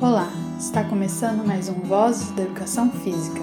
Olá, está começando mais um Vozes da Educação Física.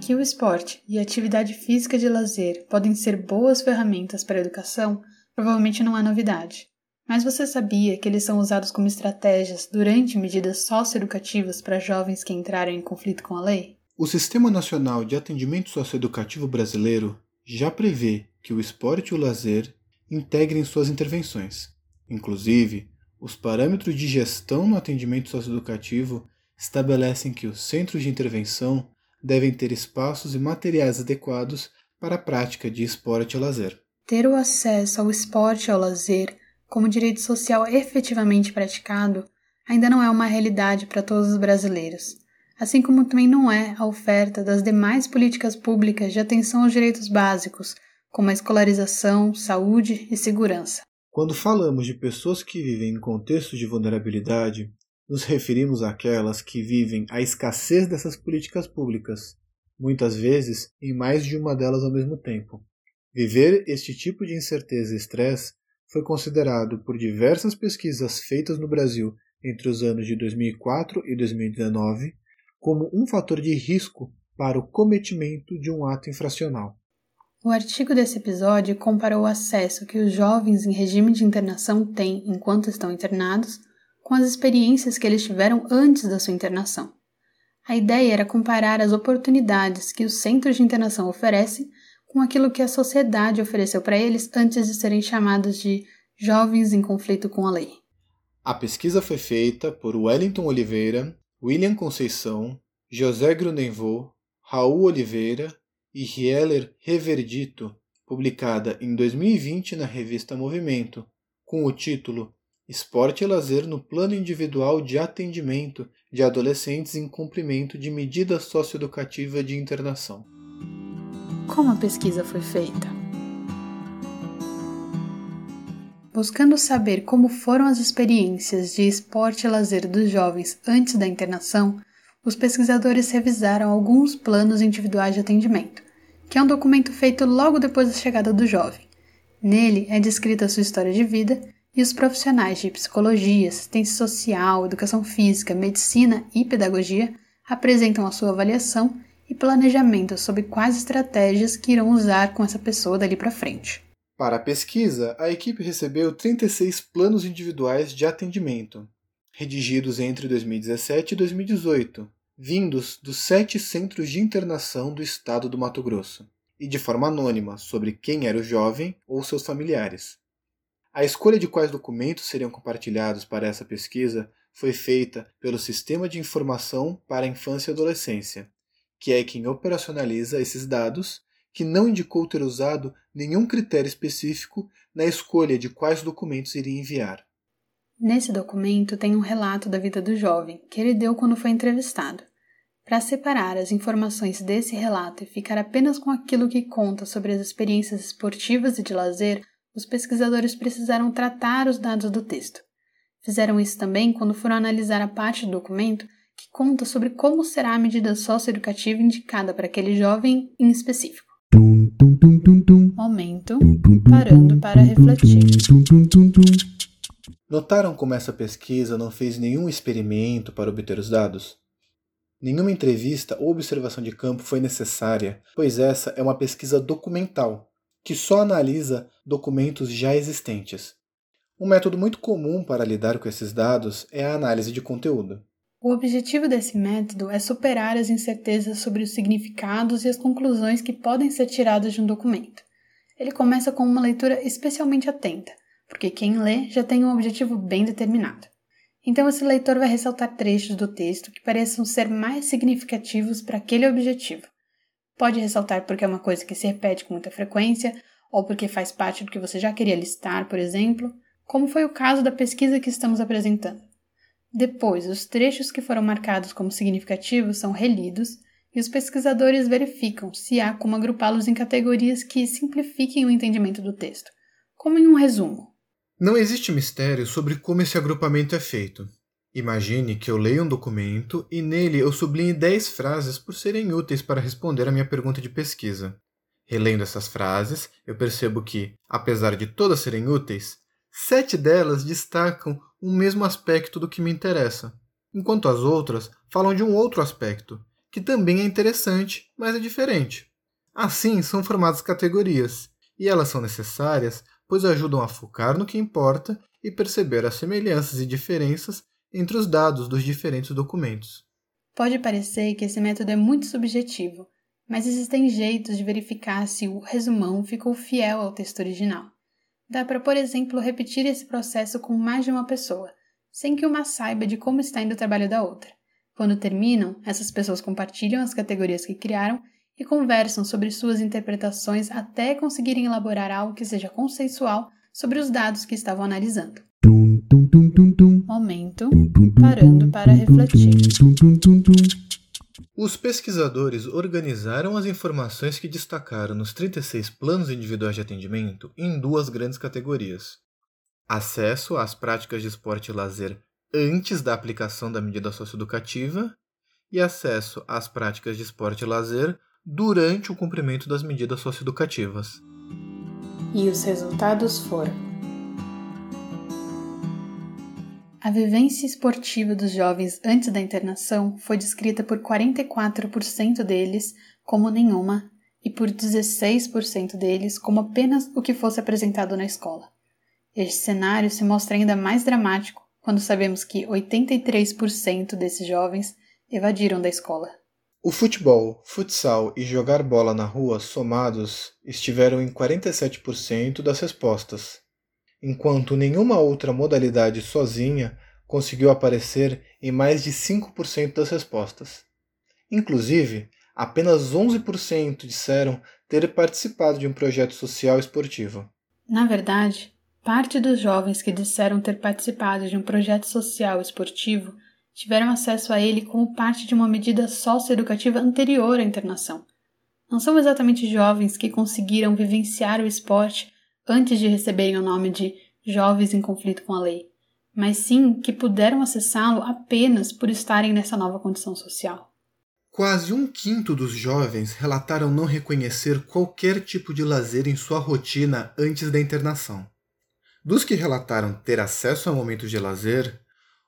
Que o esporte e a atividade física de lazer podem ser boas ferramentas para a educação, provavelmente não é novidade. Mas você sabia que eles são usados como estratégias durante medidas socioeducativas para jovens que entraram em conflito com a lei? O Sistema Nacional de Atendimento Socioeducativo Brasileiro já prevê que o esporte e o lazer integrem suas intervenções. Inclusive, os parâmetros de gestão no atendimento socioeducativo estabelecem que os centros de intervenção devem ter espaços e materiais adequados para a prática de esporte e lazer. Ter o acesso ao esporte e ao lazer como direito social efetivamente praticado ainda não é uma realidade para todos os brasileiros, assim como também não é a oferta das demais políticas públicas de atenção aos direitos básicos, como a escolarização, saúde e segurança. Quando falamos de pessoas que vivem em contextos de vulnerabilidade, nos referimos àquelas que vivem a escassez dessas políticas públicas, muitas vezes em mais de uma delas ao mesmo tempo. Viver este tipo de incerteza e estresse foi considerado por diversas pesquisas feitas no Brasil entre os anos de 2004 e 2019 como um fator de risco para o cometimento de um ato infracional. O artigo desse episódio comparou o acesso que os jovens em regime de internação têm enquanto estão internados com as experiências que eles tiveram antes da sua internação. A ideia era comparar as oportunidades que os centros de internação oferecem com aquilo que a sociedade ofereceu para eles antes de serem chamados de jovens em conflito com a lei. A pesquisa foi feita por Wellington Oliveira, William Conceição, José Grunenvaux, Raul Oliveira e Rieler Reverdito, publicada em 2020 na revista Movimento, com o título Esporte e Lazer no Plano Individual de Atendimento de Adolescentes em Cumprimento de Medida Socioeducativa de Internação. Como a pesquisa foi feita? Buscando saber como foram as experiências de esporte e lazer dos jovens antes da internação, os pesquisadores revisaram alguns planos individuais de atendimento, que é um documento feito logo depois da chegada do jovem. Nele é descrita a sua história de vida e os profissionais de psicologia, assistência social, educação física, medicina e pedagogia apresentam a sua avaliação e planejamento sobre quais estratégias que irão usar com essa pessoa dali para frente. Para a pesquisa, a equipe recebeu 36 planos individuais de atendimento, redigidos entre 2017 e 2018, vindos dos sete centros de internação do estado do Mato Grosso, e de forma anônima sobre quem era o jovem ou seus familiares. A escolha de quais documentos seriam compartilhados para essa pesquisa foi feita pelo Sistema de Informação para a Infância e Adolescência, que é quem operacionaliza esses dados, que não indicou ter usado nenhum critério específico na escolha de quais documentos iria enviar. Nesse documento tem um relato da vida do jovem que ele deu quando foi entrevistado. Para separar as informações desse relato e ficar apenas com aquilo que conta sobre as experiências esportivas e de lazer, os pesquisadores precisaram tratar os dados do texto. Fizeram isso também quando foram analisar a parte do documento que conta sobre como será a medida socioeducativa indicada para aquele jovem em específico. Momento parando para refletir. Notaram como essa pesquisa não fez nenhum experimento para obter os dados? Nenhuma entrevista ou observação de campo foi necessária, pois essa é uma pesquisa documental, que só analisa documentos já existentes. Um método muito comum para lidar com esses dados é a análise de conteúdo. O objetivo desse método é superar as incertezas sobre os significados e as conclusões que podem ser tiradas de um documento. Ele começa com uma leitura especialmente atenta, porque quem lê já tem um objetivo bem determinado. Então, esse leitor vai ressaltar trechos do texto que pareçam ser mais significativos para aquele objetivo. Pode ressaltar porque é uma coisa que se repete com muita frequência, ou porque faz parte do que você já queria listar, por exemplo, como foi o caso da pesquisa que estamos apresentando. Depois, os trechos que foram marcados como significativos são relidos e os pesquisadores verificam se há como agrupá-los em categorias que simplifiquem o entendimento do texto, como em um resumo. Não existe mistério sobre como esse agrupamento é feito. Imagine que eu leio um documento e nele eu sublinhe 10 frases por serem úteis para responder a minha pergunta de pesquisa. Relendo essas frases, eu percebo que, apesar de todas serem úteis, sete delas destacam o mesmo aspecto do que me interessa. enquanto as outras falam de um outro aspecto, que também é interessante, mas é diferente. Assim, são formadas categorias, e elas são necessárias pois ajudam a focar no que importa e perceber as semelhanças e diferenças entre os dados dos diferentes documentos. Pode parecer que esse método é muito subjetivo, mas existem jeitos de verificar se o resumão ficou fiel ao texto original. Dá para, por exemplo, repetir esse processo com mais de uma pessoa, sem que uma saiba de como está indo o trabalho da outra. Quando terminam, essas pessoas compartilham as categorias que criaram e conversam sobre suas interpretações até conseguirem elaborar algo que seja consensual sobre os dados que estavam analisando. Momento parando para refletir. Os pesquisadores organizaram as informações que destacaram nos 36 planos individuais de atendimento em duas grandes categorias: acesso às práticas de esporte e lazer antes da aplicação da medida socioeducativa e acesso às práticas de esporte e lazer durante o cumprimento das medidas socioeducativas. E os resultados foram: A vivência esportiva dos jovens antes da internação foi descrita por 44% deles como nenhuma e por 16% deles como apenas o que fosse apresentado na escola. Este cenário se mostra ainda mais dramático quando sabemos que 83% desses jovens evadiram da escola. O futebol, futsal e jogar bola na rua somados estiveram em 47% das respostas, enquanto nenhuma outra modalidade sozinha conseguiu aparecer em mais de 5% das respostas. Inclusive, apenas 11% disseram ter participado de um projeto social esportivo. Na verdade, parte dos jovens que disseram ter participado de um projeto social esportivo tiveram acesso a ele como parte de uma medida socioeducativa anterior à internação. Não são exatamente jovens que conseguiram vivenciar o esporte antes de receberem o nome de jovens em conflito com a lei, mas sim que puderam acessá-lo apenas por estarem nessa nova condição social. Quase um quinto dos jovens relataram não reconhecer qualquer tipo de lazer em sua rotina antes da internação. Dos que relataram ter acesso a momentos de lazer,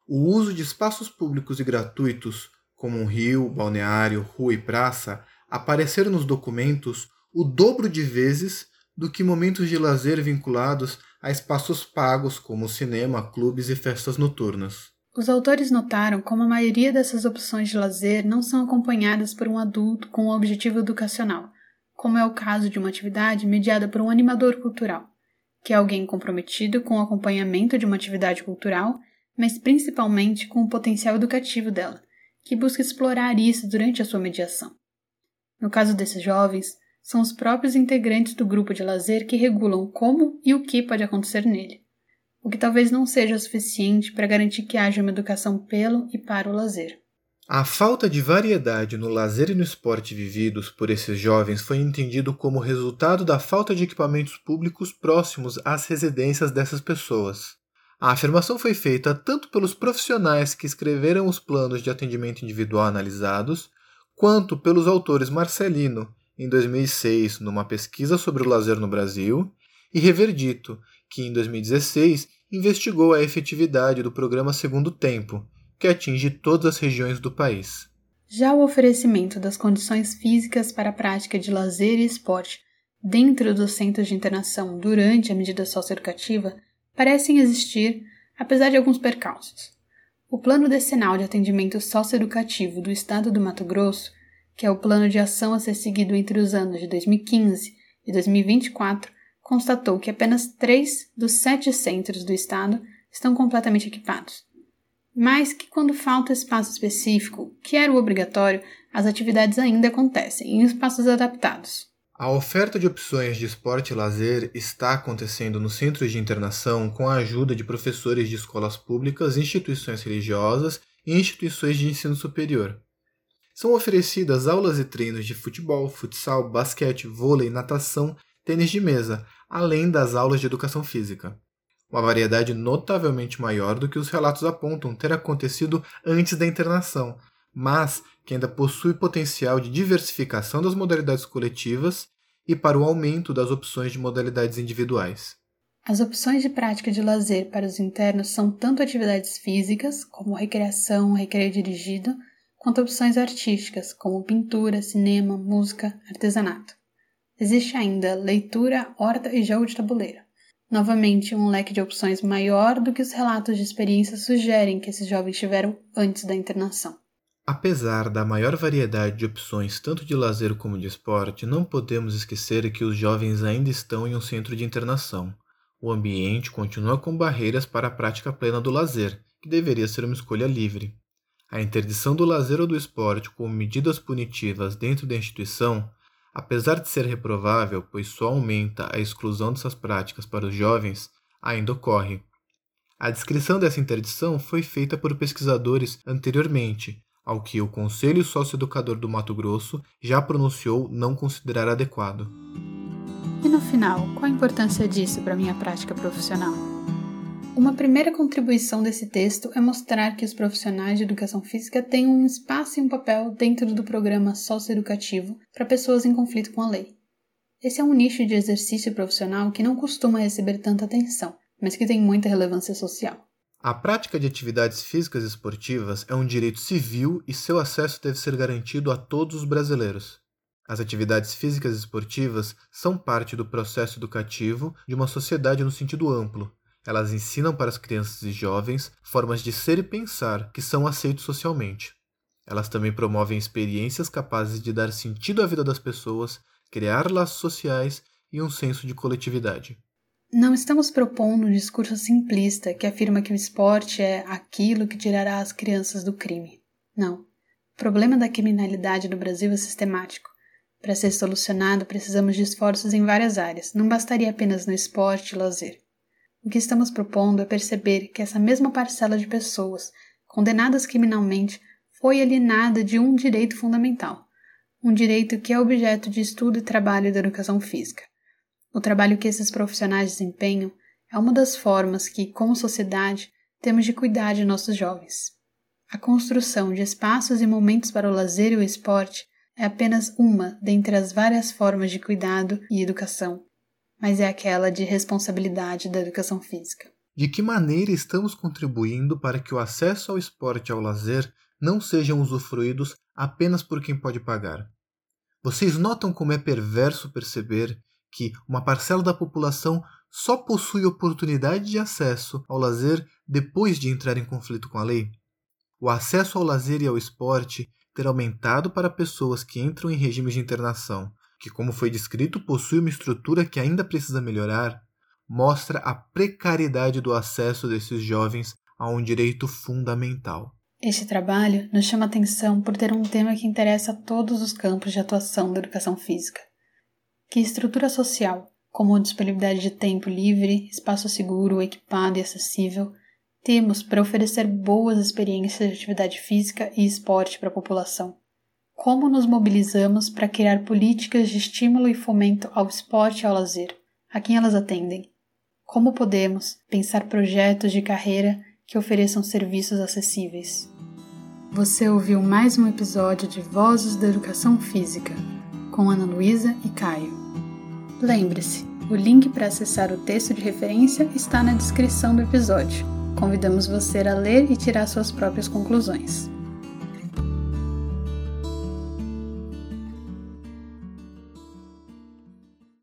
o uso de espaços públicos e gratuitos, como um rio, balneário, rua e praça, apareceram nos documentos o dobro de vezes do que momentos de lazer vinculados a espaços pagos, como cinema, clubes e festas noturnas. Os autores notaram como a maioria dessas opções de lazer não são acompanhadas por um adulto com um objetivo educacional, como é o caso de uma atividade mediada por um animador cultural, que é alguém comprometido com o acompanhamento de uma atividade cultural mas principalmente com o potencial educativo dela, que busca explorar isso durante a sua mediação. No caso desses jovens, são os próprios integrantes do grupo de lazer que regulam como e o que pode acontecer nele, o que talvez não seja suficiente para garantir que haja uma educação pelo e para o lazer. A falta de variedade no lazer e no esporte vividos por esses jovens foi entendido como resultado da falta de equipamentos públicos próximos às residências dessas pessoas. A afirmação foi feita tanto pelos profissionais que escreveram os planos de atendimento individual analisados, quanto pelos autores Marcelino, em 2006, numa pesquisa sobre o lazer no Brasil, e Reverdito, que em 2016 investigou a efetividade do programa Segundo Tempo, que atinge todas as regiões do país. Já o oferecimento das condições físicas para a prática de lazer e esporte dentro dos centros de internação durante a medida socioeducativa parecem existir, apesar de alguns percalços. O Plano Decenal de Atendimento Socioeducativo do Estado do Mato Grosso, que é o plano de ação a ser seguido entre os anos de 2015 e 2024, constatou que apenas três dos sete centros do Estado estão completamente equipados. Mas que, quando falta espaço específico, que era o obrigatório, as atividades ainda acontecem em espaços adaptados. A oferta de opções de esporte e lazer está acontecendo nos centros de internação com a ajuda de professores de escolas públicas, instituições religiosas e instituições de ensino superior. São oferecidas aulas e treinos de futebol, futsal, basquete, vôlei, natação, tênis de mesa, além das aulas de educação física. Uma variedade notavelmente maior do que os relatos apontam ter acontecido antes da internação, mas que ainda possui potencial de diversificação das modalidades coletivas e para o aumento das opções de modalidades individuais. As opções de prática de lazer para os internos são tanto atividades físicas, como recreação, recreio dirigido, quanto opções artísticas, como pintura, cinema, música, artesanato. Existe ainda leitura, horta e jogo de tabuleiro. Novamente, um leque de opções maior do que os relatos de experiência sugerem que esses jovens tiveram antes da internação. Apesar da maior variedade de opções, tanto de lazer como de esporte, não podemos esquecer que os jovens ainda estão em um centro de internação. O ambiente continua com barreiras para a prática plena do lazer, que deveria ser uma escolha livre. A interdição do lazer ou do esporte como medidas punitivas dentro da instituição apesar de ser reprovável, pois só aumenta a exclusão dessas práticas para os jovens, ainda ocorre. A descrição dessa interdição foi feita por pesquisadores anteriormente, ao que o Conselho Socioeducador do Mato Grosso já pronunciou não considerar adequado. E no final, qual a importância disso para minha prática profissional? Uma primeira contribuição desse texto é mostrar que os profissionais de educação física têm um espaço e um papel dentro do programa socioeducativo para pessoas em conflito com a lei. Esse é um nicho de exercício profissional que não costuma receber tanta atenção, mas que tem muita relevância social. A prática de atividades físicas esportivas é um direito civil e seu acesso deve ser garantido a todos os brasileiros. As atividades físicas esportivas são parte do processo educativo de uma sociedade no sentido amplo, elas ensinam para as crianças e jovens formas de ser e pensar que são aceitos socialmente. Elas também promovem experiências capazes de dar sentido à vida das pessoas, criar laços sociais e um senso de coletividade. Não estamos propondo um discurso simplista que afirma que o esporte é aquilo que tirará as crianças do crime. Não. O problema da criminalidade no Brasil é sistemático. Para ser solucionado, precisamos de esforços em várias áreas, não bastaria apenas no esporte e lazer. O que estamos propondo é perceber que essa mesma parcela de pessoas condenadas criminalmente foi alienada de um direito fundamental, um direito que é objeto de estudo e trabalho da educação física. O trabalho que esses profissionais desempenham é uma das formas que, como sociedade, temos de cuidar de nossos jovens. A construção de espaços e momentos para o lazer e o esporte é apenas uma dentre as várias formas de cuidado e educação mas é aquela de responsabilidade da educação física. De que maneira estamos contribuindo para que o acesso ao esporte e ao lazer não sejam usufruídos apenas por quem pode pagar? Vocês notam como é perverso perceber que uma parcela da população só possui oportunidade de acesso ao lazer depois de entrar em conflito com a lei? O acesso ao lazer e ao esporte ter aumentado para pessoas que entram em regimes de internação, que, como foi descrito, possui uma estrutura que ainda precisa melhorar, mostra a precariedade do acesso desses jovens a um direito fundamental. Este trabalho nos chama atenção por ter um tema que interessa a todos os campos de atuação da educação física. Que estrutura social, como disponibilidade de tempo livre, espaço seguro, equipado e acessível, temos para oferecer boas experiências de atividade física e esporte para a população? Como nos mobilizamos para criar políticas de estímulo e fomento ao esporte e ao lazer? A quem elas atendem? Como podemos pensar projetos de carreira que ofereçam serviços acessíveis? Você ouviu mais um episódio de Vozes da Educação Física, com Ana Luísa e Caio. Lembre-se, o link para acessar o texto de referência está na descrição do episódio. Convidamos você a ler e tirar suas próprias conclusões.